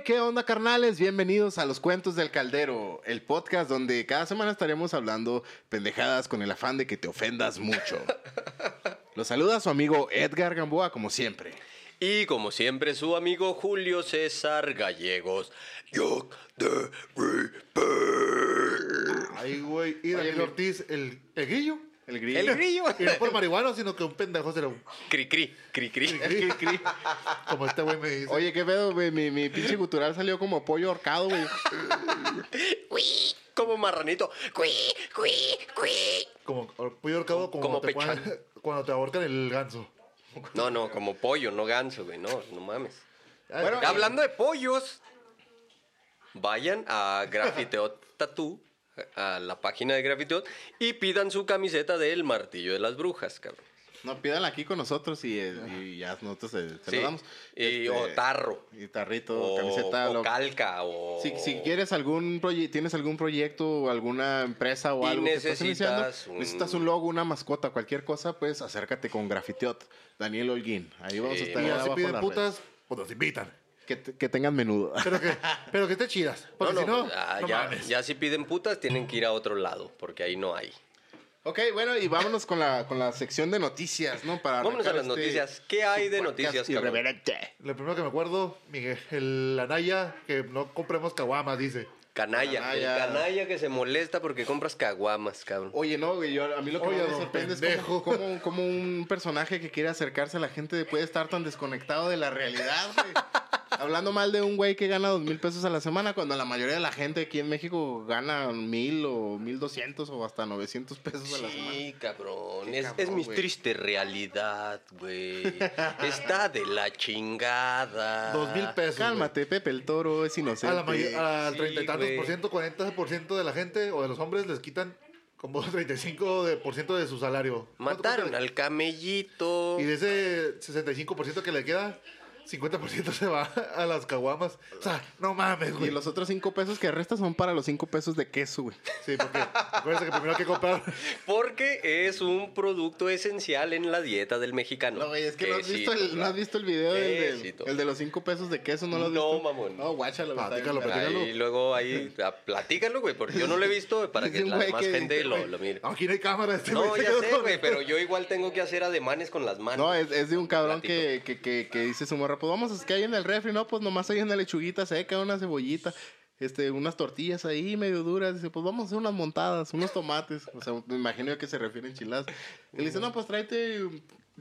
Hey, ¿qué onda, carnales? Bienvenidos a Los Cuentos del Caldero, el podcast donde cada semana estaremos hablando pendejadas con el afán de que te ofendas mucho. Los saluda su amigo Edgar Gamboa, como siempre. Y como siempre, su amigo Julio César Gallegos. Yo. Ay, güey. Y Daniel Ortiz, el, el grillo. El grillo. El grillo. Y no por marihuano, sino que un pendejo será un. Cri cri, cri cri. Cri, cri. Como este güey me dice. Oye, qué pedo, güey. Mi, mi pinche gutural salió como pollo ahorcado, güey. Cui, Como marranito. Cui, cui, cui. Como pollo ahorcado, como, Como te ponen- cuando te ahorcan el ganso. No, no, como pollo, no ganso, güey. No, no mames. Bueno, Ay, Hablando de pollos, vayan a Grafiteot Tattoo, a la página de Grafiteot, y pidan su camiseta del martillo de las brujas, cabrón. No, pídanla aquí con nosotros y, eh, y ya nosotros se, se Sí. lo damos. Y, Este, o tarro. Y tarrito, O, camiseta. o lo- calca, o... Si, si quieres algún proyecto, tienes algún proyecto o alguna empresa o Y algo que estás iniciando, necesitas un- necesitas un logo, una mascota, cualquier cosa, pues acércate con Grafiteot, Daniel Holguín. Ahí vamos a estar Y ya se piden putas, pues nos invitan. Que, te- que tengan menudo. Pero que, pero que esté chidas. Porque No, si no, no, pues, ah, no ya, mames. ya si piden putas tienen que ir a otro lado, porque ahí no hay. ok, bueno, y vámonos con la, con la sección de noticias, ¿no? Para Vámonos a las este noticias. ¿Qué hay de noticias, cabrón? irreverente. Lo primero que me acuerdo, Miguel, el Anaya, que no compremos caguamas, dice. Canalla, Canalla. el canalla que se molesta porque compras caguamas, cabrón. Oye, no, güey, yo, a mí lo que Oye, me sorprende es cómo, cómo- cómo un personaje que quiere acercarse a la gente puede estar tan desconectado de la realidad, güey. Hablando mal de un güey que gana dos mil pesos a la semana, cuando la mayoría de la gente aquí en México gana mil o mil doscientos o hasta 900 pesos a la semana. Sí, cabrón. Es, cabrón, es mi triste realidad, güey. Está de la chingada. Dos mil pesos. Cálmate, Pepe el Toro, es inocente. A la may- al Sí, treinta y tantos por ciento, 40 por ciento de la gente o de los hombres les quitan como 35 de- por ciento de su salario. ¿Cuánto Mataron al camellito. Y de ese 65% que le queda, 50% se va a las caguamas. O sea, no mames, Y güey. los otros cinco pesos que restas son para los cinco pesos de queso, güey. Sí, porque acuérdense que primero hay que comprar. Porque es un producto esencial en la dieta del mexicano. No, güey, es que no has, visto el, no has visto el video del, el de los cinco pesos de queso, ¿no lo has No, visto? mamón. No, guáchalo. Platícalo, platícalo. Ahí, luego ahí, ah, platícalo, güey, porque yo no lo he visto para que la demás que- gente que, lo, lo mire. Aquí no hay cámara. Este No, ya sé, güey, pero yo igual tengo que hacer ademanes con las manos. No, es, es de un cabrón que, que, que, que dice su morra, pues vamos, es que hay en el refri, no, pues nomás hay una lechuguita seca, una cebollita, este, unas tortillas ahí medio duras, dice, pues vamos a hacer unas montadas, unos tomates, o sea, me imagino que se refiere a enchiladas. Y le dice, no, pues tráete,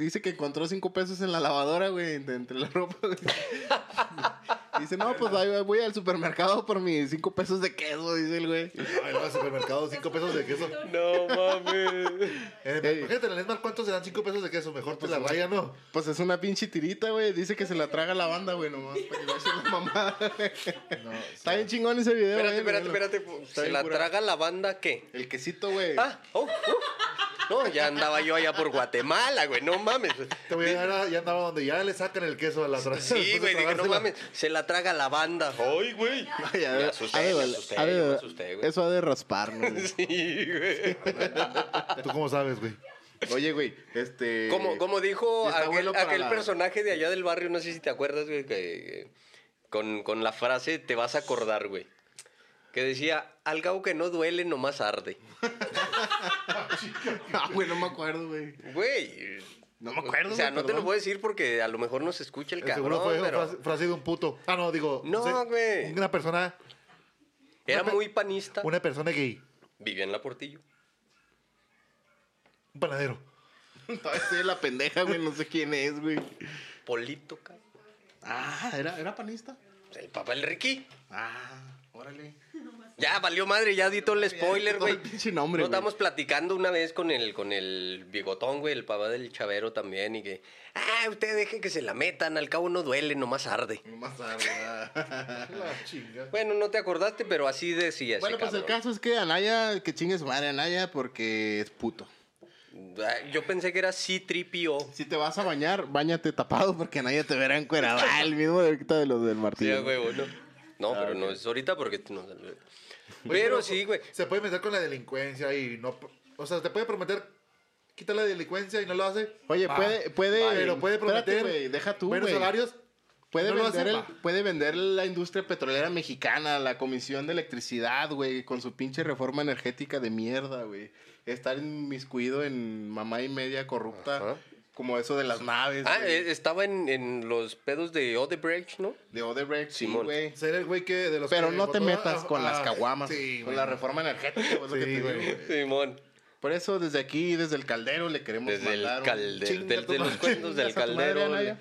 dice que encontró cinco pesos en la lavadora, güey, de- entre la ropa, güey. Dice, no, pues ahí voy al supermercado por mis cinco pesos de queso, dice el güey. Ay, no, al supermercado, 5 pesos de queso. No mames. Eh. Imagínate, Esmar, ¿cuántos serán 5 pesos de queso? Mejor te la raya, ¿no? Pues es una pinche tirita, güey, dice que se la traga la banda, güey, nomás, para que no se la mamada. No, Está bien chingón ese video, Espérate, güey, espérate, míralo. espérate. Está ¿Se bien la traga la banda qué? El quesito, güey. Ah, oh, oh. No, ya andaba yo allá por Guatemala, güey, no mames. Te voy a llegar a, ya andaba donde ya le sacan el queso a la tra- Sí, güey, dije, no mames, se la traga la banda. Ay, güey. Ay, a Me ver, asusté, me asusté, yo me asusté, güey. Eso ha de rasparnos. güey. Sí, güey. ¿Tú cómo sabes, güey? Oye, güey, este. Como, como dijo aquel, aquel la- personaje de allá del barrio, no sé si te acuerdas, güey, que, que con, con la frase te vas a acordar, güey. Que decía, al gao que no duele, nomás arde. Ah, güey, no me acuerdo, güey. Güey. No me acuerdo, O sea, güey, no te lo perdón. puedo decir porque a lo mejor no se escucha el Seguro cabrón, fue pero frase, frase de un puto. Ah, no, digo. No, sé, güey. Una persona, era una muy panista. una persona gay. Vivía en la Portillo. Un panadero. Todavía estoy la pendeja, güey, no sé quién es, güey. Polito, cabrón. Ah, ¿era, era panista? El papá del Ricky. Ah, órale. Ya, valió madre, ya di todo el spoiler, güey. pinche nombre, No güey. estábamos platicando una vez con el, con el bigotón, güey, el papá del chavero también, y que, ah, usted deje que se la metan, al cabo no duele, nomás arde. Más tarde, ah. La chinga. Bueno, no te acordaste, pero así decía ese Bueno, pues el caso es que Anaya, que chingue su madre Anaya porque es puto. Yo pensé que era C-3PO. Si te vas a bañar, bañate tapado porque Anaya te verá encuerado. Ah, el mismo de ahorita de los del Sí, martillo. a huevo, ¿no? No, Ah, pero no es ahorita porque no Pero sí, güey. Se puede meter con la delincuencia y no. O sea, te puede prometer quitar la delincuencia y no lo hace. Oye, Va. puede, puede. Pero puede espérate, prometer güey, deja tú, buenos güey. salarios Puede, No vender el- puede vender la industria petrolera mexicana, la Comisión de Electricidad, güey, con su pinche reforma energética de mierda, güey. Estar inmiscuido en mamá y media corrupta, Ajá. Como eso de las naves, Ah, güey. eh, estaba en, en los pedos de Odebrecht, ¿no? de Odebrecht, sí, Simón. güey. Ser el güey que de los Pero que no te a- metas con a- las caguamas, Sí, con güey. la reforma energética, güey, lo que te. Simón. Por eso, desde aquí, desde el caldero, le queremos Desde el mandar un caldero, de los cuentos del madre, caldero.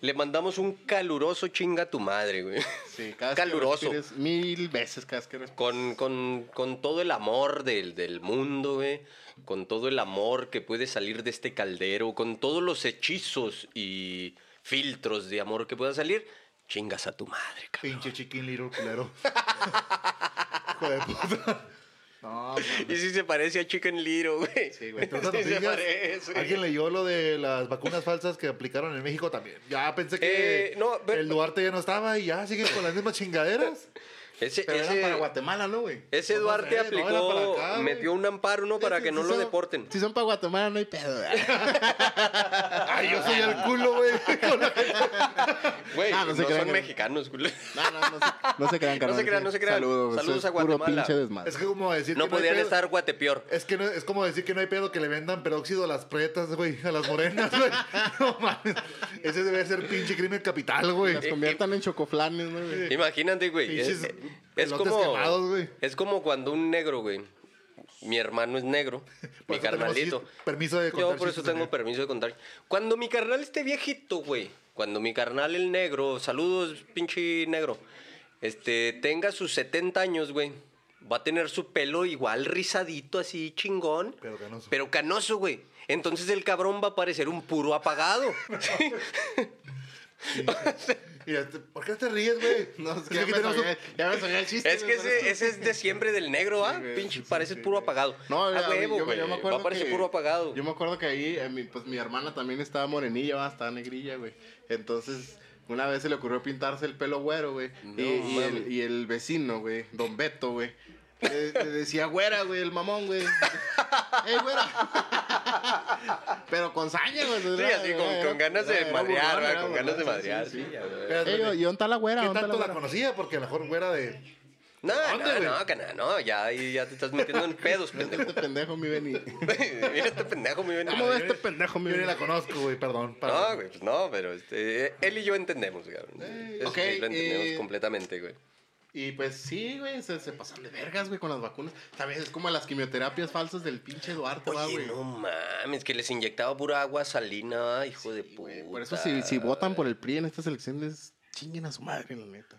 Le, mandamos un caluroso chinga a tu madre, güey. Sí, cada vez Caluroso. que mil veces cada vez que. Con, con, con todo el amor del, del mundo, güey. Con todo el amor que puede salir de este caldero. Con todos los hechizos y filtros de amor que pueda salir. Chingas a tu madre, cabrón. Pinche chiquín little culero. Hijo de puta. No, Y si se parece a Chicken Little, güey. Sí, güey. Sí se parece. Alguien leyó lo de las vacunas falsas que aplicaron en México también. Ya pensé que Eh, no, el Duarte ya no estaba y ya siguen con las mismas chingaderas. Ese, Pero ese, era para Guatemala, ¿no, güey? ese No Duarte no, aplicó, acá, güey. metió un amparo, ¿no? Para Sí, que no lo son- deporten. Si son para Guatemala, no hay pedo. güey. Ay, yo soy el culo, güey. Güey, Ah, no, no se crean son que- mexicanos, culo. No, no, no se, no se crean, carnal. se crean, no se crean. Saludos. Saludos a Guatemala. Es que como decir No que no podían estar guatepeor. Es que no- es como decir que no hay pedo que le vendan peróxido a las pretas, güey, a las morenas, güey. No mames. Ese debe ser pinche crimen capital, güey. Las conviertan en chocoflanes, ¿no, güey? Imagínate, güey. Es, como. quemados, güey. Es como cuando un negro, güey. Mi hermano es negro. Mi carnalito. permiso de Yo contar por eso tengo permiso de contar. Cuando mi carnal esté viejito, güey. Cuando mi carnal el negro, saludos, pinche negro. Este, tenga sus 70 años, güey. Va a tener su pelo igual rizadito, así chingón. Pero canoso. Pero canoso, güey. Entonces el cabrón va a parecer un puro apagado. Mira, te- ¿por qué te ríes, güey? No, es que Es ya me, un- soñé, ya me soñé el chiste. Es que ese, ese es de siempre del negro, ¿ah? Sí, Pinche, sí, parece sí, puro apagado. No, a ya, huevo, yo, güey. yo me acuerdo Va a parecer que- puro apagado. Yo me acuerdo que ahí, eh, mi, pues mi hermana también estaba morenilla, ¿va? estaba negrilla, güey. Entonces, una vez se le ocurrió pintarse el pelo güero, güey. No y, y el, mames. y el vecino, güey, don Beto, güey. Le, le decía güera, güey, el mamón, güey. ¡Ey, güera! Pero con saña, güey. Sí, así con, con ganas de madrear, ¿verdad? con ganas de madrear. Sí, ya, güey. Espérate, Ey, espérate. ¿y dónde está la güera? ¿Qué ¿Dónde está tanto la güera? conocía? Porque a lo mejor güera de... No, ¿Dónde, no, güey? no, cana, no, ya, ya te estás metiendo en pedos, Mira pendejo. este pendejo, mi Beni. Mira este pendejo, mi ven. ¿Cómo yo ves este pendejo, mi Yo ni Beni? la conozco, güey, perdón. No, güey, pues no, pero este, él y yo entendemos, cabrón. Eso ok, sí, lo entendemos eh, completamente, güey. Y pues sí, güey, se, se pasan de vergas, güey, con las vacunas. Sabes, es como las quimioterapias falsas del pinche Duarte, va, Oye, güey. no mames, que les inyectaba pura agua salina, hijo de puta. Güey, Por eso si, si votan por el PRI en estas elecciones, chinguen a su madre, la neta.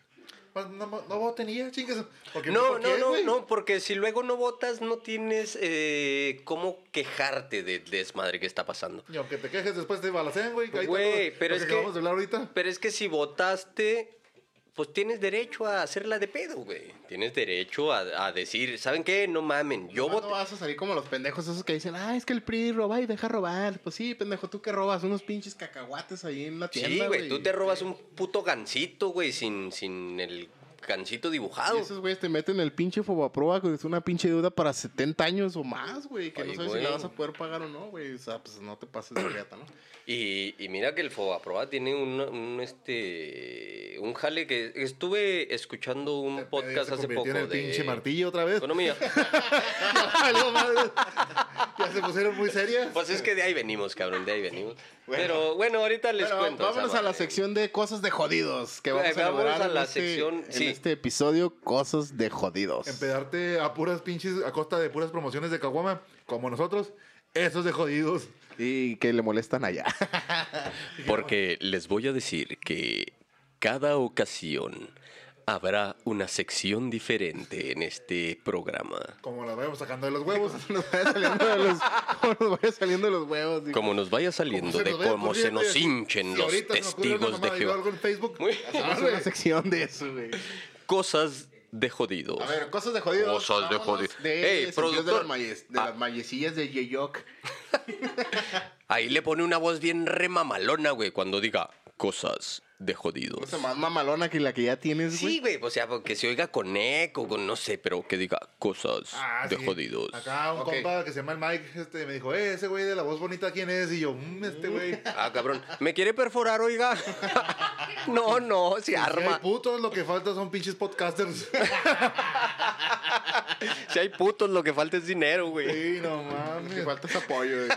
Pues no, no voten y ya, chingas. Porque No, ¿por no, no, no, porque si luego no votas, no tienes eh, cómo quejarte del desmadre que está pasando. Y aunque te quejes después te balacean, güey. Güey, pero es que- acabamos de hablar ahorita. Pero es que si votaste, pues tienes derecho a hacerla de pedo, güey. Tienes derecho a, a decir, ¿saben qué? No mamen, yo No voté. vas a salir como los pendejos esos que dicen, ah, es que el PRI roba y deja robar. Pues sí, pendejo, tú que robas unos pinches cacahuates ahí en la tienda, Sí, güey, tú te robas un puto gancito, güey, sin, sin el gancito Y dibujado. esos güeyes te meten el pinche Fobaproa, que es una pinche deuda para 70 años o más, güey. Que Ay, no sabes güey. si la vas a poder pagar o no, güey. O sea, pues no te pases de reata, ¿no? Y, y mira que el Fobaproa tiene un, un, este un jale que estuve escuchando un podcast hace poco en el de pinche martillo otra vez. economía. Algo madre. ya se pusieron muy serias. Pues es que de ahí venimos, cabrón, de ahí venimos. Bueno. Pero bueno, ahorita les Bueno, cuento. vámonos a la sección de cosas de jodidos. Que vamos a vámonos lograr a en la este- sección, en sí. este episodio, cosas de jodidos. Empedarte a puras pinches, a costa de puras promociones de Caguama, como nosotros, esos de jodidos. Y que le molestan allá. Porque les voy a decir que cada ocasión habrá una sección diferente en este programa. Como las vayamos sacando de los huevos. nos vaya saliendo de los, nos vaya saliendo de los huevos. digo. Como nos vaya saliendo de nos vaya cómo se nos hinchen si los testigos de Jehová. algo en Facebook. Hacemos una sección de eso, güey. Cosas de jodidos. A ver, cosas de jodidos. Cosas de jodidos. De de, las malles- de Ah. las mallecillas de Yeyok. Ahí le pone una voz bien remamalona, güey, cuando diga cosas de jodidos. O sea, más mamalona que la que ya tienes, güey. Sí, güey, o sea, que se oiga con eco, con no sé, pero que diga cosas Ah, de sí. jodidos. Acá un compa que se llama el Mike este, me dijo, eh, ese güey de la voz bonita, ¿quién es? Y yo, "Mm, este güey. Ah, cabrón. ¿Me quiere perforar, oiga? no, no, se Si hay arma. putos, lo que falta son pinches podcasters. Si hay putos, lo que falta es dinero, güey. Sí, no Que mames. falta ese apoyo, güey.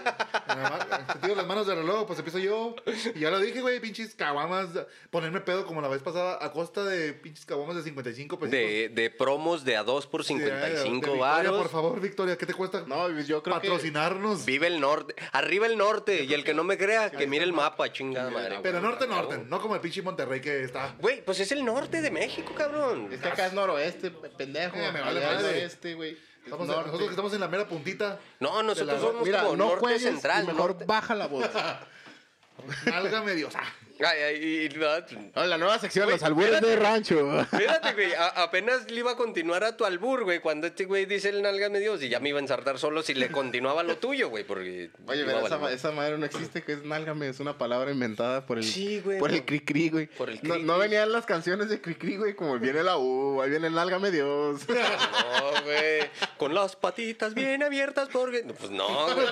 Nada más, Te digo las manos de reloj, pues empiezo yo. Y ya lo dije, güey, pinches caguamas. Ponerme pedo como la vez pasada a costa de pinches caguamas de 55 pesos. De, de promos de a dos por 55 varos. Por favor, Victoria, ¿qué te cuesta No, yo creo que... patrocinarnos? Vive el norte. Arriba el norte. Y el que no me crea, que mire el mapa, chingada madre. Pero norte, norte, no como el pinche Monterrey que está. Güey, pues es el norte de México, cabrón. Es que acá es noroeste, pendejo. Eh, me vale madre. oeste, güey. Es Estamos- norte. nosotros que estamos en la mera puntita. No, nosotros somos Mira, como no norte juegues central. y mejor norte- baja la voz. Nálgame Dios. Ah, Ay, ay, y- no, Ah, la nueva sección, Güey, los albures de rancho. Espérate, güey. a- apenas le iba a continuar a tu albur, güey. Cuando este güey dice el nalgame Dios y ya me iba a ensartar solo si le continuaba lo tuyo, güey. Porque. Oye, pero a esa, esa madre no existe, que es nálgame, es una palabra inventada por el, Sí, güey, por no. el cri-cri, güey. Por el no, cri-cri. no venían las canciones de cri-cri, güey, como viene la U, ahí viene el nálgame Dios. No, güey. Con las patitas bien abiertas porque. No, Pues no, güey.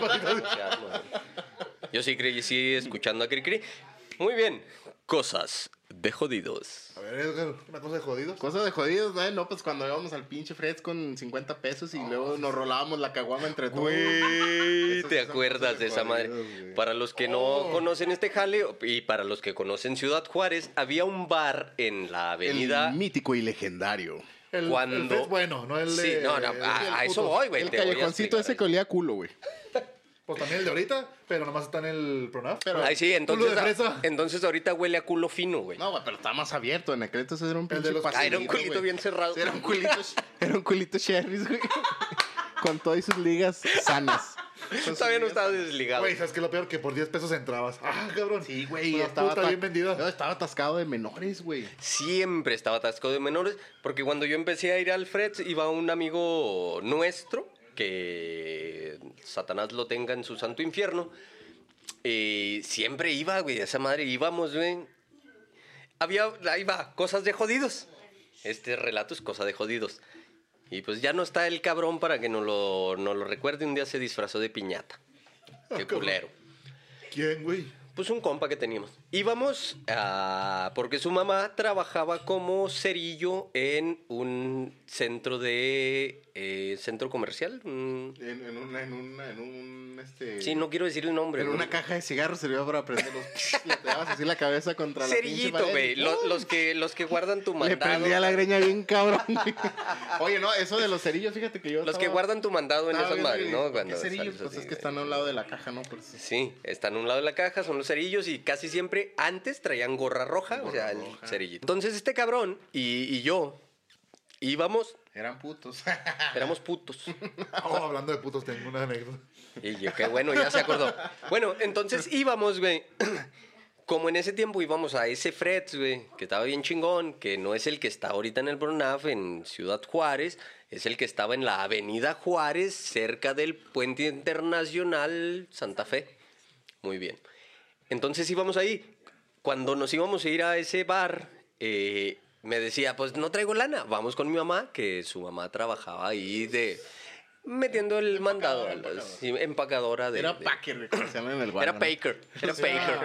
Yo sí creí, sí, escuchando a Cricri. Muy bien. Cosas de jodidos. A ver, Edgar, una cosa de jodidos. Cosas de jodidos, ¿no? No, pues cuando íbamos al pinche Freds con 50 pesos y luego nos rolábamos la caguama entre todos. Güey, ¿te acuerdas de esa madre? Para los que no Oh. conocen este jale y para los que conocen Ciudad Juárez, había un bar en la avenida. El mítico y legendario. El, Cuando- el Fred bueno, no el Sí, de. no, no, el- a, a eso voy, güey. El te voy a callejoncito ese que olía a culo, güey. Pues también el de ahorita, pero nomás está en el Pronaf. Pero- Ay, sí, Culo entonces, de fresa. entonces ahorita huele a culo fino, güey. No, güey, pero estaba más abierto. En aquel entonces era un pinche de los- Ah, era un culito güey. bien cerrado. Era un culito, era un culito Sherry's, güey. Con todas sus ligas sanas. Todavía no estaba desligado. Güey, ¿sabes qué es lo peor? Que por 10 pesos entrabas. Ah, cabrón. Sí, güey. Una Estaba, puta ata- bien vendida. No, estaba atascado de menores, güey. Siempre estaba atascado de menores, porque cuando yo empecé a ir al Freds, iba un amigo nuestro, que Satanás lo tenga en su santo infierno, y siempre iba, güey, esa madre, íbamos, güey. Había, ahí va, cosas de jodidos. Este relato es cosa de jodidos. Y pues ya no está el cabrón para que nos lo, nos lo recuerde. Un día se disfrazó de piñata. Qué cabrón. culero. ¿Quién, güey? Pues un compa que teníamos. Íbamos a... porque su mamá trabajaba como cerillo en un centro de... eh, centro comercial. En, en una, en una, en un, este... Sí, no quiero decir el nombre. En una caja de cigarros servía para prenderlos. Le pegabas así la cabeza contra la Cerillito, pared. güey. Lo- Los, que, los que guardan tu Le mandado. prendía la greña bien cabrón. Oye, no, eso de los cerillos, fíjate que yo Los que guardan tu mandado en esas madres, ¿no? Cuando ¿Qué cerillos? Pues es que están a un lado de la caja, ¿no? Sí, están a un lado de la caja, son los cerillos y casi siempre antes traían gorra roja, o sea, el roja. cerillito. Entonces este cabrón y, y yo íbamos, eran putos. éramos putos. Oh, hablando de putos, tengo una anécdota. Y yo, qué bueno, ya se acordó. Bueno, entonces íbamos, güey. Como en ese tiempo íbamos a ese Freds, güey, que estaba bien chingón, que no es el que está ahorita en el Bronaf, en Ciudad Juárez, es el que estaba en la Avenida Juárez, cerca del Puente Internacional Santa Fe. Muy bien. Entonces íbamos ahí. Cuando nos íbamos a ir a ese bar, eh, me decía, pues no traigo lana, vamos con mi mamá, que su mamá trabajaba ahí de metiendo el mandado, sí, empacadora de... Era de- Packer, se llama en el bar. Era ¿no? Baker, era Baker.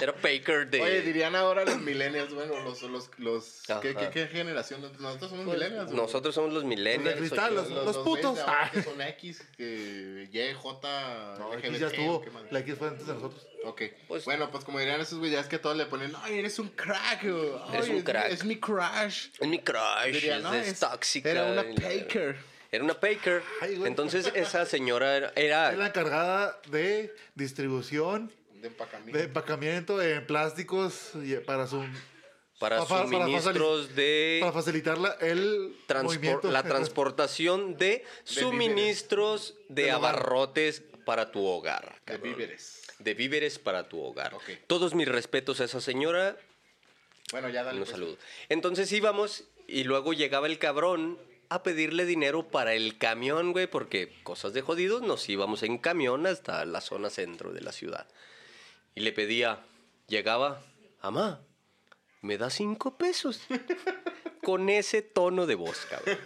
Era Baker de... Oye, dirían ahora los millennials, bueno, los, los, los, ¿qué, qué, qué generación? Nosotros somos Pues, millennials. güey. nosotros somos los millennials. Los cristal, los- dos putos. Ah. que son X, que Y, J, No, LGBT, ya estuvo. La X fue antes de nosotros. Ok. Pues- bueno, pues como dirían esos güeyes, es que todos le ponen, ay, eres un crack, güey. Eres un es- crack. Es mi crush. Es mi crush, Diría, es, no, es es- tóxica. era una Baker. Era una Baker. Ay, güey. Entonces esa señora era... era- Es la encargada de distribución, De empacamiento. de empacamiento en plásticos y para su para Pa- para- para suministros de... para facilitar la- el transpor- movimiento. la transportación de suministros de, Del hogar. abarrotes para tu hogar. De cabrón. víveres. De víveres para tu hogar. Ok. Todos mis respetos a esa señora. Bueno, ya dale. Un pues. saludo. Entonces íbamos y luego llegaba el cabrón a pedirle dinero para el camión, güey, porque cosas de jodidos nos íbamos en camión hasta la zona centro de la ciudad. Y le pedía, llegaba, Amá, ¿me da cinco pesos? Con ese tono de voz, cabrón.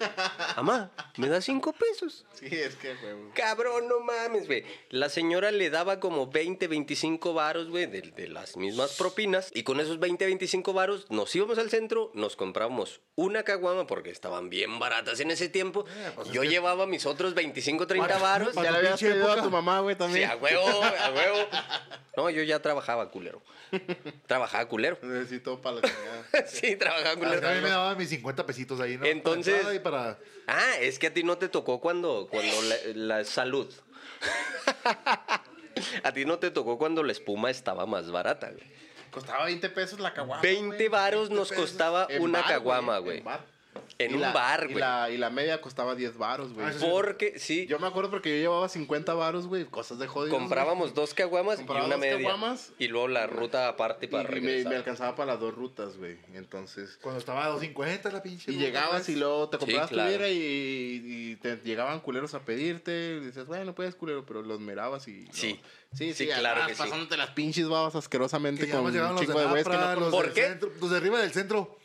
Amá, ¿me da cinco pesos? Sí, es que, güey. Cabrón, no mames, güey. La señora le daba como 20, 25 varos, güey, de, de las mismas propinas. Y con esos 20, 25 varos nos íbamos al centro, nos comprábamos una caguama porque estaban bien baratas en ese tiempo. Eh, pues es Yo que- llevaba mis otros 25, 30 Para- varos. para Ya le habías pedido a tu mamá, güey, Sí, también. a huevo, a huevo. No, yo ya trabajaba culero. Trabajaba culero. Necesito para la chingada. Sí, trabajaba A mí culero. me daban mis 50 pesitos ahí, ¿no? Entonces- Para entrada y para... Ah, es que a ti no te tocó cuando, cuando la, la salud. A ti no te tocó cuando la espuma estaba más barata, güey. Costaba 20 pesos la caguama. 20 güey. varos 20 nos pesos. costaba En una bar, caguama, güey. En, bar. En Y un la- bar, y güey. la- Y la media costaba 10 varos, güey. Ah, sí. Porque, sí, Yo me acuerdo porque yo llevaba 50 varos, güey. Cosas de jodidos. comprábamos dos caguamas y una dos media. caguamas. Y luego la ruta aparte para Y, y me, alcanzaba para las dos rutas, güey. Entonces. Cuando estaba a 2.50 la pinche. Y ruta, llegabas pues. y luego te comprabas claro. tu birra y, y te llegaban culeros a pedirte. Y dices, bueno, puedes culero, pero los mirabas y. no. Sí. Sí, Sí, sí, claro además, que sí. pasándote las pinches babas asquerosamente Que con un chingo de de güeyes que no ¿Por qué? centro, los de arriba del centro.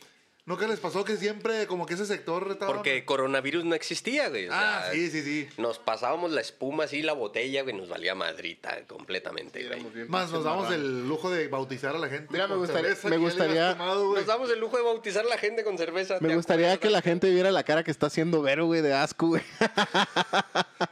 ¿No que les pasó que siempre como que ese sector estaba... Porque coronavirus no existía, güey. o Ah, sí, sí, sí. Nos pasábamos la espuma así, la botella, güey, nos valía madrita completamente, Sí, güey. Más nos damos el lujo de bautizar a la gente. Mira, me con gustaría- cerveza me gustaría- tomado, güey. Nos damos el lujo de bautizar a la gente con cerveza. Me ¿te gustaría acuerdas? que la gente viera la cara que está haciendo Vero, güey, de asco, güey.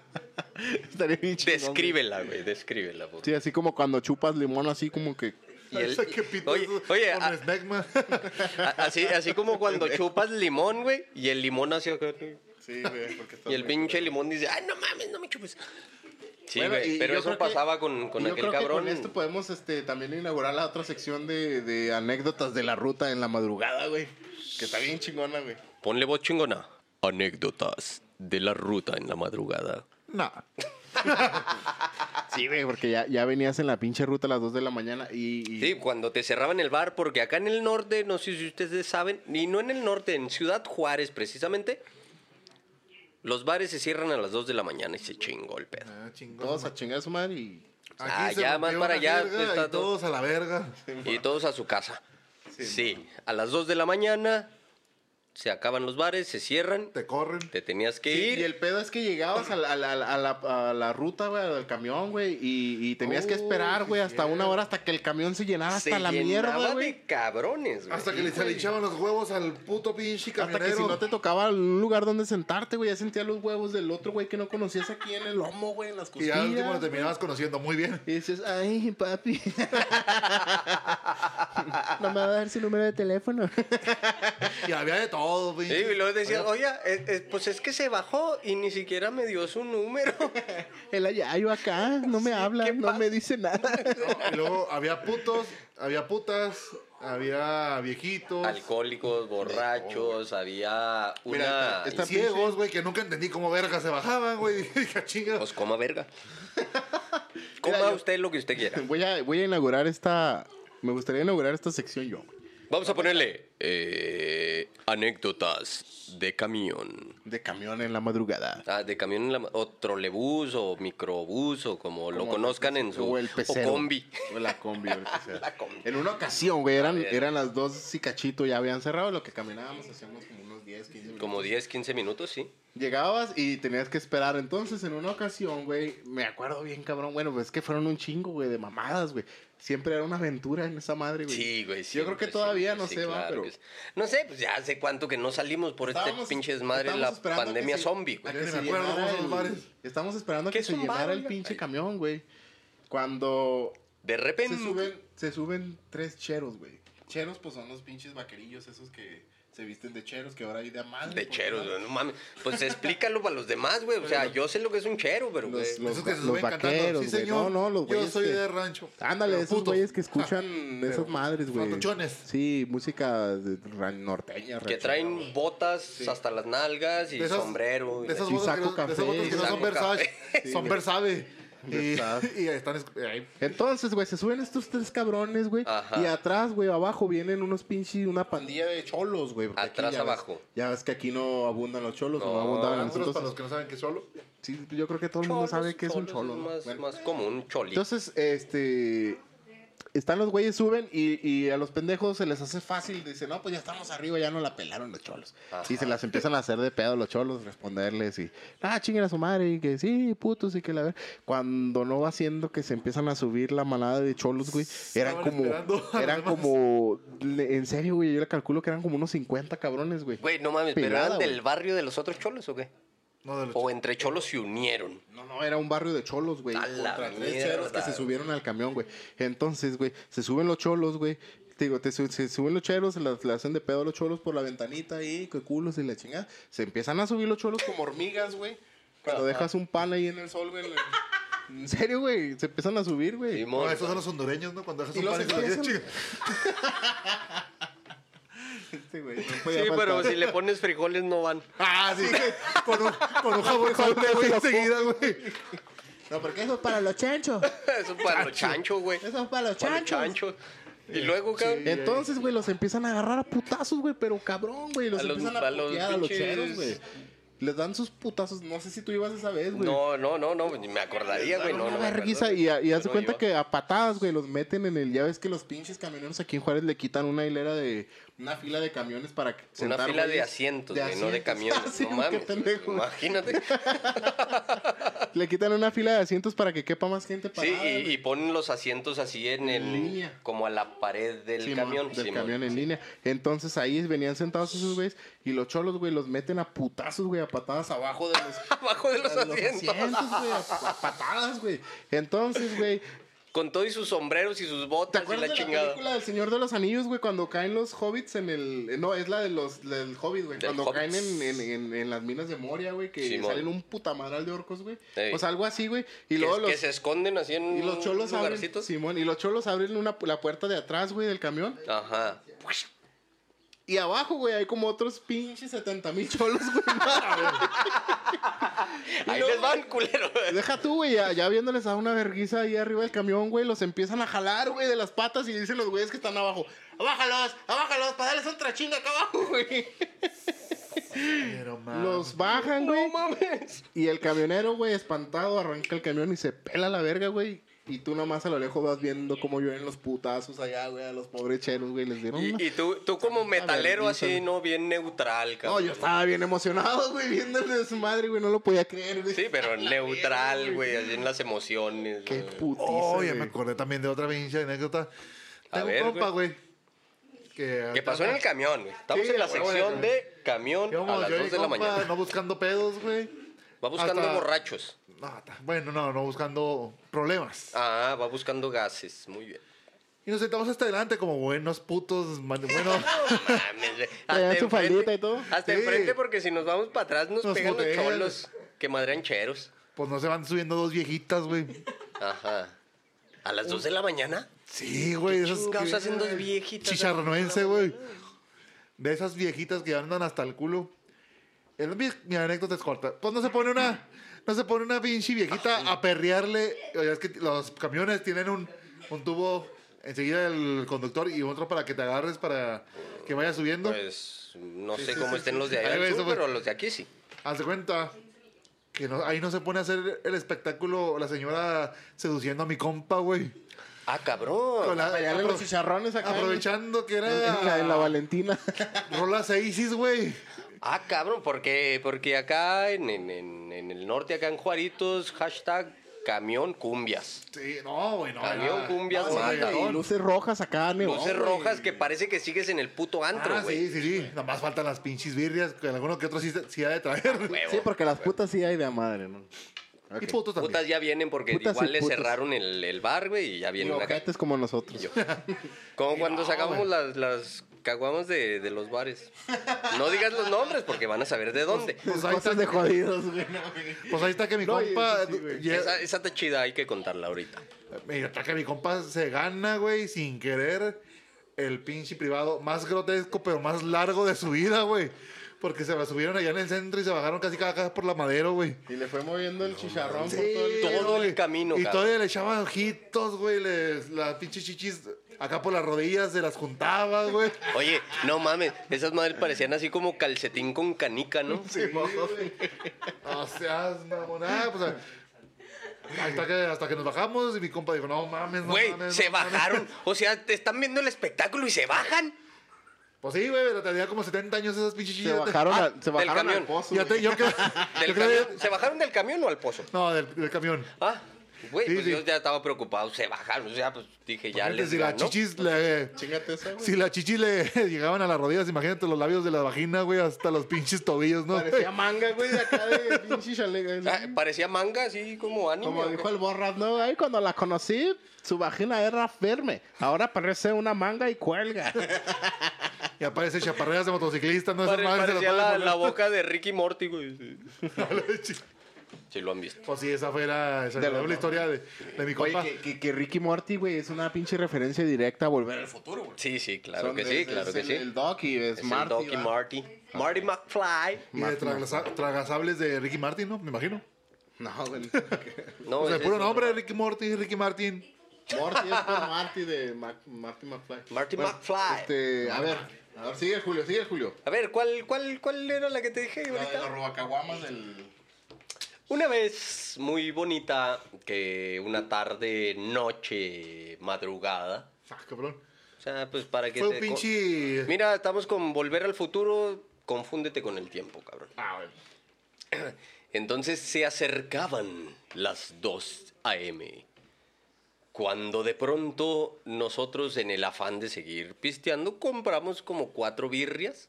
Estaría bien chingón. Descríbela, güey, descríbela. por Sí, así como cuando chupas limón, así como que. Y el- pito oye, es oye, con a- así, así como cuando chupas limón, güey, y el limón hacia acá. Sí, güey, porque Y el pinche limón dice, ay, no mames, no me chupes. Sí, Bueno, güey, y pero eso que- pasaba con, con y yo aquel creo que cabrón. con esto podemos este, también inaugurar la otra sección de, de anécdotas de la ruta en la madrugada, güey. Que está bien chingona, güey. Ponle voz chingona. Anécdotas de la ruta en la madrugada. no. Sí, güey, porque ya, ya venías en la pinche ruta a las 2 de la mañana y. y- Sí, cuando te cerraban el bar, porque acá en el norte, no sé si ustedes saben, y no en el norte, en Ciudad Juárez precisamente, los bares se cierran a las 2 de la mañana y se chingó el pedo. Ah, chingón. Todos a chingar a su madre y. Aquí Ah, se ya, más para allá, está y todo. todos a la verga. Y todos a su casa. Sí, Sí, a las 2 de la mañana se acaban los bares, se cierran, Te corren. te tenías que Sí, ir. y el pedo es que llegabas a la, a la- a la- a la ruta, güey, al camión, güey, y, y tenías que Oh, esperar, güey, hasta una hora hasta que el camión se llenara se hasta la mierda, güey. de cabrones, güey. Hasta que le, se echaban los huevos al puto pinche Hasta camionero. que si no te tocaba un lugar donde sentarte, güey, ya sentías los huevos del otro güey que no conocías aquí en el lomo, güey, en las Y costillas. ya al último lo terminabas conociendo muy bien. Y dices, ay, papi. no me va a dar su número de teléfono. Y había de todo, Sí, y luego decía, oye, eh, eh, pues es que se bajó y ni siquiera me dio su número. El ayayo acá, no me habla, ¿qué no pasa? me dice nada. No, y luego había putos, había putas, había viejitos. Alcohólicos, borrachos, había Mira, una... esta- y ciegos, güey, que nunca entendí cómo verga se bajaban, güey. Dije, chinga. Pues coma verga. Coma Mira, yo- usted lo que usted quiera. Voy a, voy a inaugurar esta. Me gustaría inaugurar esta sección yo. Vamos a ponerle eh, anécdotas de camión. De camión en la madrugada. Ah, de camión en la, o trolebús o microbús o como, lo conozcan en su o el pecero. o combi. O la combi. o el. La combi. En una ocasión, güey, eran, eran las dos y cachito, ya habían cerrado. Lo que caminábamos hacíamos como unos 10, 15 minutos. Como 10, 15 minutos, sí. Llegabas y tenías que esperar. Entonces, en una ocasión, güey, me acuerdo bien, cabrón. Bueno, pues es que fueron un chingo, güey, de mamadas, güey. Siempre era una aventura en esa madre, güey. Sí, güey. Yo creo que todavía siempre, no sí, se va, claro pero. que. No sé, pues ya hace cuánto que no salimos por este Estábamos- pinche desmadre, la pandemia que se- zombie, güey. que se me acuerdo el- bares. Estamos esperando a ¿Qué que es se bar, llenara el pinche Ay. camión, güey. Cuando De se repente. suben, se suben tres cheros, güey. Cheros, pues son los pinches vaquerillos esos que se visten de cheros, que ahora hay de madre. De cheros, no- güey, no mames. Pues explícalo para los demás, güey. O sea, yo sé lo que es un chero, pero, güey. Los, los, Esos que se los vaqueros, Sí, señor. No, no, los Yo soy que- de rancho. Ándale, Pero esos güeyes que escuchan Pero esas madres, güey. fantochones. Sí, música de norteña. Que traen güey. botas hasta las nalgas y De esas- sombrero. y De esas botas que no, de esas café, botas que no son Versace. café. Son Versace. Y, están. es- ahí. Entonces, güey, se suben estos tres cabrones, güey. Y atrás, güey, abajo vienen unos pinches, una pandilla de cholos, güey. Atrás, ya ves- abajo. ya ves que aquí no abundan los cholos, no, No, abundaban Nosotros, nosotros. para los que no saben qué solo. Sí, yo creo que todo el mundo Cholos, sabe que es un cholo. ¿no? más, Bueno, más común, cholito. Entonces, este. Están los güeyes, suben y, y a los pendejos se les hace fácil. Dicen, no, pues ya estamos arriba, ya no la pelaron los cholos. Y se las empiezan a hacer de pedo los cholos, responderles y, ah, chinguen a su madre, y que sí, putos, y que la ver. Cuando no va haciendo que se empiezan a subir la manada de cholos, güey, eran Estaban como, eran como, en serio, güey, yo le calculo que eran como unos 50 cabrones, güey. Güey, no mames, ¿pero eran del barrio de los otros cholos o qué? No, de los O entre cholos se unieron. No, no, era un barrio de cholos, güey. A la Contra tres cheros que se subieron al camión, güey. Entonces, güey, se suben los cholos, güey. Te digo, te se suben los cheros, se las- le hacen de pedo a los cholos por la ventanita ahí, que culos y la chingada. Se empiezan a subir los cholos como hormigas, güey. Cuando dejas un pan ahí en el sol, güey. en el- En serio, güey. Se empiezan a subir, güey. Simón. No, esos son los hondureños, ¿no? Cuando dejas Y un pan lo empiezan- chinga. Este, güey, no Sí, pero si le pones frijoles no van. Ah, sí. Con un, con un jabón güey, enseguida, güey. No, porque eso es para los chanchos. Eso es para los chanchos, güey. Eso es para los Para los chanchos. chanchos. Y luego, cabrón. Entonces, güey, los empiezan a agarrar a putazos, güey, pero cabrón, güey. Los A los- empiezan a, a los a los cheros, güey. Les dan sus putazos. No sé si tú ibas esa vez, güey. No, no, no, no, ni me acordaría, güey. No, no acuerdo. y, y haz de No cuenta iba. que a patadas, güey, los meten en el. Ya ves que los pinches camioneros aquí en Juárez le quitan una hilera de. Una fila de camiones para que- Una sentar fila de asientos, de güey, no de camiones. Sí, no mames. pendejo. Imagínate. Le quitan una fila de asientos para que quepa más gente Sí, parada. y, ponen los asientos así en el. línea. Como a la pared del camión. Del camión en línea. Entonces ahí venían sentados esos güeyes y los cholos, güey, los meten a putazos, güey, a patadas abajo de los, Abajo de los los asientos. güey, a, a patadas, güey. Entonces, güey, Con todo y sus sombreros y sus ¿te botas y acuerdas la de la chingada. película del Señor de los Anillos, güey, cuando caen los hobbits en el... No, es la de los, del hobbit, güey. Cuando caen en, en, en, en las minas de Moria, güey, que salen un putamadral de orcos, güey. Ey. O sea, algo así, güey. Y Que, luego los... que se esconden así en Y los cholos abren. Simón, y los cholos abren una, la puerta de atrás, güey, del camión. Ajá. Y abajo, güey, hay como otros pinches 70 mil cholos, güey. Ahí luego- les van, culero. Deja tú, güey, ya, ya viéndoles a una verguiza ahí arriba del camión, güey, los empiezan a jalar, güey, de las patas y dicen los güeyes que están abajo, abájalos, abájalos, para darles otra chinga acá abajo, güey. Los bajan, güey. No mames. Y el camionero, güey, espantado, arranca el camión y se pela la verga, güey. Y tú nomás a lo lejos vas viendo cómo llueven los putazos allá, güey, a los pobres cheros, güey, les dieron una- Y, y tú, tú como metalero así. ¿no? Bien neutral, No, cabrón. yo estaba bien emocionado, güey, viendo el de su madre, güey, no lo podía creer, güey. Sí, pero neutral, güey, así en las emociones. Qué güey. putiza, Oh, ya güey. me acordé también de otra pinche anécdota. A Tengo ver, un compa, güey. Que, ¿Qué pasó en el camión, güey? Estamos Sí, en la güey, sección güey. de camión a Íbamos las yo y 2 mi de la mañana. no buscando pedos, güey. Va buscando hasta- borrachos. Bueno, no, no buscando problemas. Ah, va buscando gases. Muy bien. Y nos sentamos hasta adelante como buenos putos. man- Bueno, Mames, güey. Traían Hasta su faldita enfrente- y todo. Hasta Sí. enfrente porque si nos vamos para atrás nos, Nos pegan los cholos que madrean cheros. pues no se van subiendo dos viejitas, güey. Ajá. ¿A las 2 de la mañana? Sí, güey. esas chingados que- hacen dos viejitas? Chicharronuense, güey. De esas viejitas que andan hasta el culo. Es mi, mi anécdota es corta. Pues no se pone una. No se pone una pinche viejita a perrearle. Oye, es que los camiones tienen un, un tubo enseguida del conductor y otro para que te agarres para que vaya subiendo. Pues no sé sí, cómo sí, estén sí. los de allá del sur, pero los de aquí sí. Haz de cuenta que no- ahí no se pone a hacer el espectáculo la señora seduciendo a mi compa, güey. Ah, cabrón. Con la- apro- los chicharrones acá. aprovechando que era en la, en la Valentina. rola Seisis, güey. Ah, cabrón, porque, porque acá en, en, en- el norte, acá en Juaritos, hashtag camión cumbias. Sí, no, güey, no. Camión era- cumbias no, mata. sí, y luces rojas acá, neón, Luces rojas que parece que sigues en el puto antro, Ah, güey. sí, sí, sí. Nada más faltan las pinches birrias, que alguno que otro sí, sí ha de traer. Huevo. Sí, porque las putas sí hay de madre, ¿no? Y putos también. Putas ya vienen porque Putas igual y le cerraron el, el bar, güey, y ya Y vienen acá. ojetes como nosotros. Yo. Como cuando no, sacábamos las, las caguamas de, de los bares. No digas los nombres porque van a saber de dónde. Pues ahí Cosas está, de jodidos, güey. no, güey. pues ahí está que mi No, y compa. eso sí, güey. lle- Esa, esa está chida, hay que contarla ahorita. Mira, está que mi compa se gana, güey, sin querer, el pinche privado más grotesco, pero más largo de su vida, güey. Porque se la subieron allá en el centro y se bajaron casi cada casa por la madero, güey. Y le fue moviendo el chicharrón por Sí, todo el... Todo el güey. camino, Y cabrón. todavía le echaban ojitos, güey. les- Las pinches chichis acá por las rodillas se las juntaba, güey. Oye, no mames, esas madres parecían así como calcetín con canica, ¿no? Sí, güey. O sea, mamona, pues. Hasta que, hasta que nos bajamos y mi compa dijo, no mames, no Güey, mames. se no mames". bajaron. O sea, te están viendo el espectáculo y se bajan. Pues sí, güey, pero tenía como 70 años esas pinches Se chillas. bajaron, Ah, al, se del bajaron al camión. pozo. Ya te, güey. yo creo, Del yo creo- camión. ¿Se bajaron del camión o al pozo? No, del, del camión. Ah, güey, Sí, pues sí. yo ya estaba preocupado. Se bajaron. O sea, pues dije, ya les si las ganó. chichis le... Chingate esa, güey. Si las chichis le llegaban a las rodillas, imagínate los labios de la vagina, güey, hasta los pinches tobillos, ¿no? Parecía manga, güey, de acá de pinche chale. Ah, parecía manga, así como anime. Como ¿o dijo el borras, ¿no? Ahí cuando la conocí, su vagina era firme. Ahora parece una manga y cuelga. Y aparece chaparreras de motociclistas, ¿no? Pare- las parecía la, la boca de Ricky Morty, güey. Sí, Sí lo han visto. Pues sí, esa fue la, esa De los la dos. historia de, de mi Oye, compa. que, que, que Ricky Morty, güey, es una pinche referencia directa a volver al futuro, güey. Sí, sí, claro Son- que sí, es- claro es que el, sí. El Doc y es, es Marty. el Doc y ¿va? Marty. Marty McFly. Y de tragasa- tragasables de Ricky Martin, ¿no? Me imagino. No, güey. No, o sea, ese puro es nombre, otro. Ricky Morty, Ricky Martin. Morty es por Marty de Mac- Marty McFly. Marty McFly. Este, a ver, a ver, sigue Julio, sigue Julio. A ver, ¿cuál, cuál, ¿cuál era la que te dije La de ahorita? los robacaguamas del... Una vez muy bonita, que una tarde, noche, madrugada. Ah, cabrón. O sea, pues para que Fue un te... pinche... Mira, estamos con Volver al Futuro, confúndete con el tiempo, cabrón. Ah, güey. Entonces se acercaban las 2 a.m. Cuando de pronto nosotros en el afán de seguir pisteando compramos como cuatro birrias,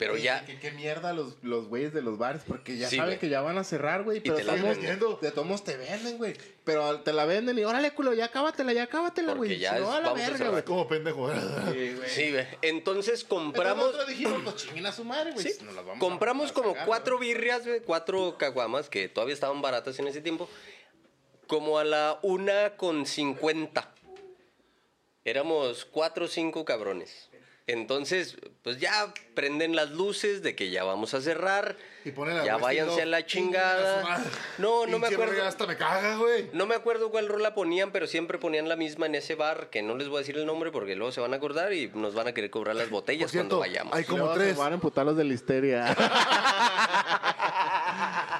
pero Oye, ya... ¿Qué, mierda los, los güeyes de los bares, porque ya Sí, saben que ya van a cerrar, güey. Pero te la de todos- te venden, güey. Pero te la venden y órale, culo, ya cábatela, ya cábatela, güey. ya Si no, es- a la verga, güey. Como pendejo. Sí, güey. Sí, güey. Entonces Entonces compramos... nosotros dijimos, pues chinguen a su madre, güey. Sí. Nos las vamos a- Compramos a como sacar, cuatro birrias, güey, cuatro caguamas, que todavía estaban baratas en ese tiempo, como a la una con cincuenta. Éramos cuatro o cinco cabrones. Entonces, pues ya prenden las luces de que ya vamos a cerrar. Y pone la ya váyanse a la Chinga chingada. No, no me acuerdo. Hasta me caga, güey. No me acuerdo cuál rola ponían, pero siempre ponían la misma en ese bar, que no les voy a decir el nombre porque luego se van a acordar y nos van a querer cobrar las botellas cierto, cuando vayamos. hay como tres. Se van a emputar los de la histeria.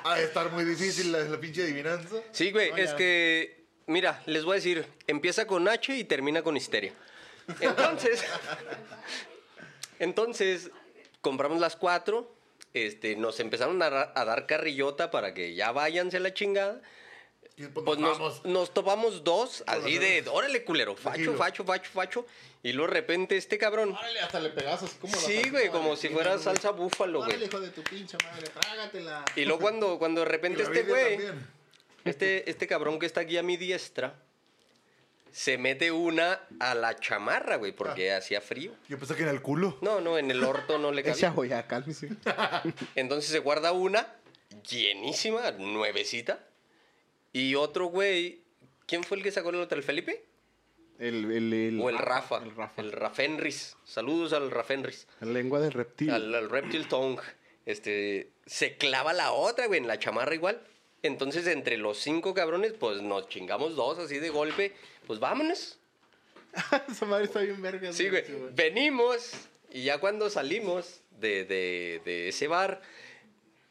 Ha de estar muy difícil la, la pinche adivinanza. Sí, güey, No, es ya. que, mira, les voy a decir, empieza con H y termina con histeria. Entonces, entonces, compramos las cuatro, este, nos empezaron a, a dar carrillota para que ya váyanse a la chingada. Y pues, Pues nos nos, vamos. nos topamos dos, así de, órale, culero, facho, facho, facho, facho. Y luego de repente este cabrón, Órale, hasta le pegas así como sí, güey, como si fuera salsa búfalo, güey. hijo de tu pinche madre, trágatela. Y luego cuando, cuando de repente este güey... Este, este cabrón que está aquí a mi diestra se mete una a la chamarra, güey, porque hacía frío. Yo pensé que en el culo. No, no, en el orto no le cabía. joya, cálmese. Entonces se guarda una llenísima, nuevecita. Y otro güey, ¿quién fue el que sacó el otro? ¿El Felipe? El, el, el, o el Rafa. El Rafa. El Rafenris. Saludos al Rafenris. La lengua del reptil. Al, al Reptile Tongue. Este, se clava la otra, güey, en la chamarra igual. Entonces, entre los cinco cabrones, pues nos chingamos dos así de golpe. Pues vámonos. Esa madre está bien verga. Sí, güey. Venimos y ya cuando salimos de, de, de ese bar,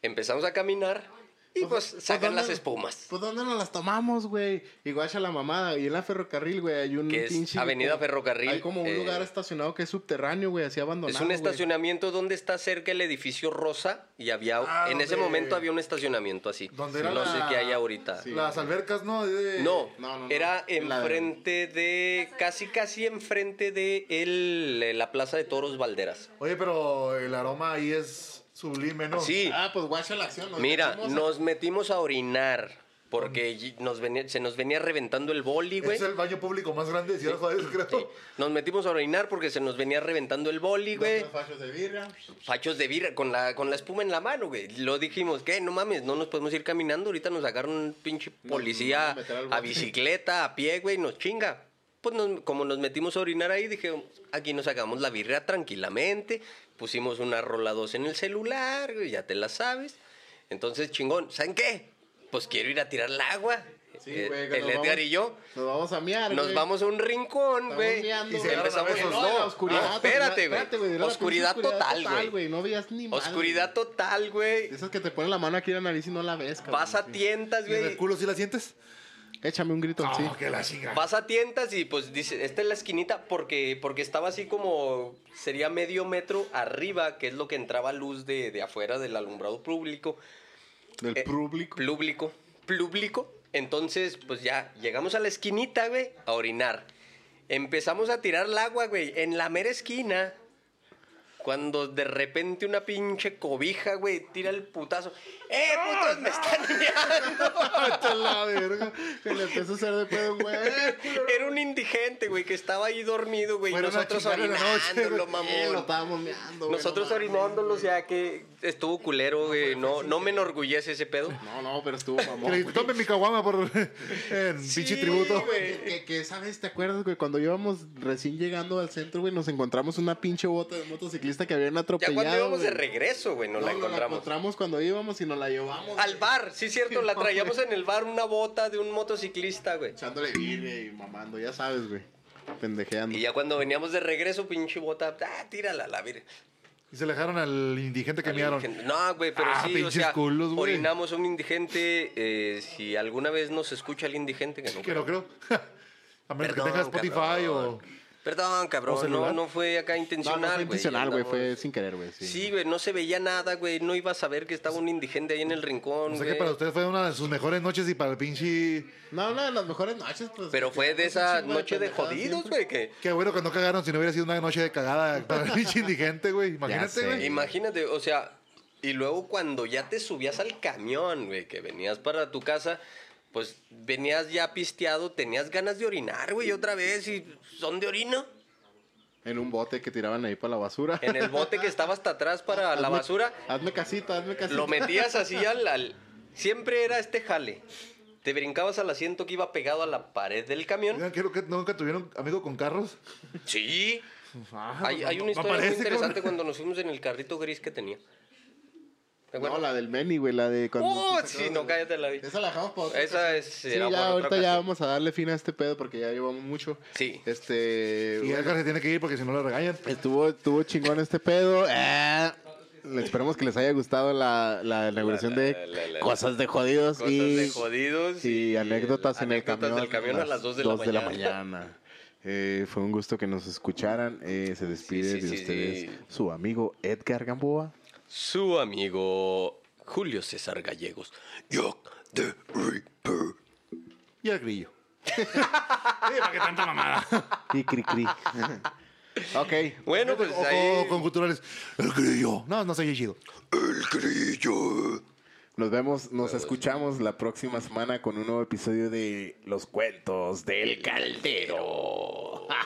empezamos a caminar y pues, sacan ¿dónde- las espumas. Pues ¿dónde nos las tomamos, güey? Igual a la mamada. Y en la ferrocarril, güey, hay un Que es pinche... Avenida como- Ferrocarril, Hay como un eh, lugar estacionado que es subterráneo, güey, así abandonado, Es un estacionamiento donde está cerca el edificio Rosa y había, Ah, en ese momento había un estacionamiento así. Donde era no la- sé qué hay ahorita. Sí. Las albercas, ¿no? De- No, No, no, no. era enfrente de, casi casi enfrente de el, la Plaza de Toros Valderas. Oye, pero el aroma ahí es sublime, ¿no? Sí, Ah, pues guacha la acción. nos mira, metimos a- nos metimos a orinar porque nos venía- se nos venía reventando el boli, güey. Es el baño público más grande de Ciudad Juárez, creo. Sí, Nos metimos a orinar porque se nos venía reventando el boli, güey. Fachos de birra. Fachos de birra con la, con la espuma en la mano, güey. Lo dijimos, ¿qué? No mames, no nos podemos ir caminando. Ahorita nos sacaron un pinche policía meter al a bicicleta, a pie, güey, nos chinga. Pues nos- como nos metimos a orinar ahí, dije, aquí nos sacamos la birra tranquilamente. Pusimos una rola 2 en el celular, güey, ya te la sabes. Entonces, chingón, ¿saben qué? Pues quiero ir a tirar el agua. Sí, Eh, güey, el Edgar vamos- y yo. Nos vamos a miar, Nos güey. vamos a un rincón, Estamos güey. meando, Y se güey. empezamos empezamos No, la oscuridad. espérate, güey. espérate, de la Oscuridad total, güey. No veías ni madre, Oscuridad total, güey. güey. Esas que te ponen la mano aquí en la nariz y no la ves, cabrón. Vas a tientas, ¿Y en el güey. culo sí la sientes? Échame un grito, sí. Oh, que la chinga. Vas a tientas y pues dice, esta es la esquinita porque, porque estaba así como, sería medio metro arriba, que es lo que entraba luz de, de afuera del alumbrado público. Del Eh, público. Público. Público. Entonces, pues ya, llegamos a la esquinita, güey, a orinar. Empezamos a tirar el agua, güey, en la mera esquina. Cuando de repente una pinche cobija, güey, tira el putazo. ¡Eh, putos, me están a la verga. Que le empezó a hacer de pedo, güey. Era un indigente, güey, que estaba ahí dormido, güey. A nosotros orinándolo, güey. Eh, lo mamón. estábamos güey, Nosotros no orinándolo, o sea que estuvo culero, güey. No, no me enorgullece ese pedo. No, no, pero estuvo mamón. tome mi caguama por en pinche tributo. güey. Que, que, ¿sabes? ¿Te acuerdas, güey? Cuando íbamos recién llegando al centro, güey, nos encontramos una pinche bota de motociclista que habían Ya atropellado. cuando íbamos de regreso, güey, nos No, la nos encontramos. encontramos cuando íbamos y nos la llevamos. Al güey. bar, sí, cierto, la traíamos en el bar una bota de un motociclista, güey. Echándole birria y mamando, ya sabes, güey. Pendejeando. Y ya cuando veníamos de regreso, pinche bota, ah, tírala, la vir. Y se le dejaron al indigente que miaron. No, güey, pero Ah, sí, o pinches sea, culos, güey. orinamos a un indigente. eh, si alguna vez nos escucha el indigente, que no Que no creo. A menos que Perdón, tenga Spotify cabrón. o. Perdón, ¿O cabrón, no, no fue acá intencional, no fue güey, intencional, güey. Fue sin querer, güey. Sí. Sí, güey, no se veía nada, güey. No iba a saber que estaba un indigente ahí en el rincón, O sea güey. que para ustedes fue una de sus mejores noches y para el pinche. No, una de las mejores noches, pues. Pero fue de esa noche de jodidos, güey, que... Qué bueno que no cagaron si no hubiera sido una noche de cagada para el pinche indigente, güey. Imagínate, güey. Imagínate, o sea, y luego cuando ya te subías al camión, güey, que venías para tu casa, pues venías ya pisteado, tenías ganas de orinar, güey, otra vez, y son de orina. En un bote que tiraban ahí para la basura. En el bote que estaba hasta atrás para la basura, Hazme casita, hazme casita. lo metías así al, al- Siempre era este jale. Te brincabas al asiento que iba pegado a la pared del camión. Creo que nunca tuvieron amigo con carros. Sí. Ah, Hay, una historia muy interesante cuando nos fuimos en el carrito gris que tenía. ¿Te No, la del Meni, güey, la de cuando... ¡Oh! Sí, no, cállate la vi. Esa la dejamos para Esa es- Sí, ya ahorita ya vamos a darle fin a este pedo porque ya llevamos mucho. Sí. Este... Y Edgar se tiene que ir porque si no lo regañan. Estuvo, estuvo chingón este pedo. Eh, esperemos que les haya gustado la, la inauguración La- de la- la- la- Cosas de Jodidos. Cosas y, de jodidos. y anécdotas en el anécdotas camión. del camión a las 2 de, la, de la mañana. mañana. Eh, fue un gusto que nos escucharan. Eh, se despide Sí, sí, de sí, ustedes sí. su amigo Edgar Gamboa. Su amigo Julio César Gallegos. Jack the Ripper. Y el grillo. sí, para que tanta mamada. Y cri cri. ok. Bueno, pues O, ahí. o con culturales. El grillo. No, no soy chido. El grillo. Nos vemos, nos escuchamos la próxima semana con un nuevo episodio de Los Cuentos del Caldero.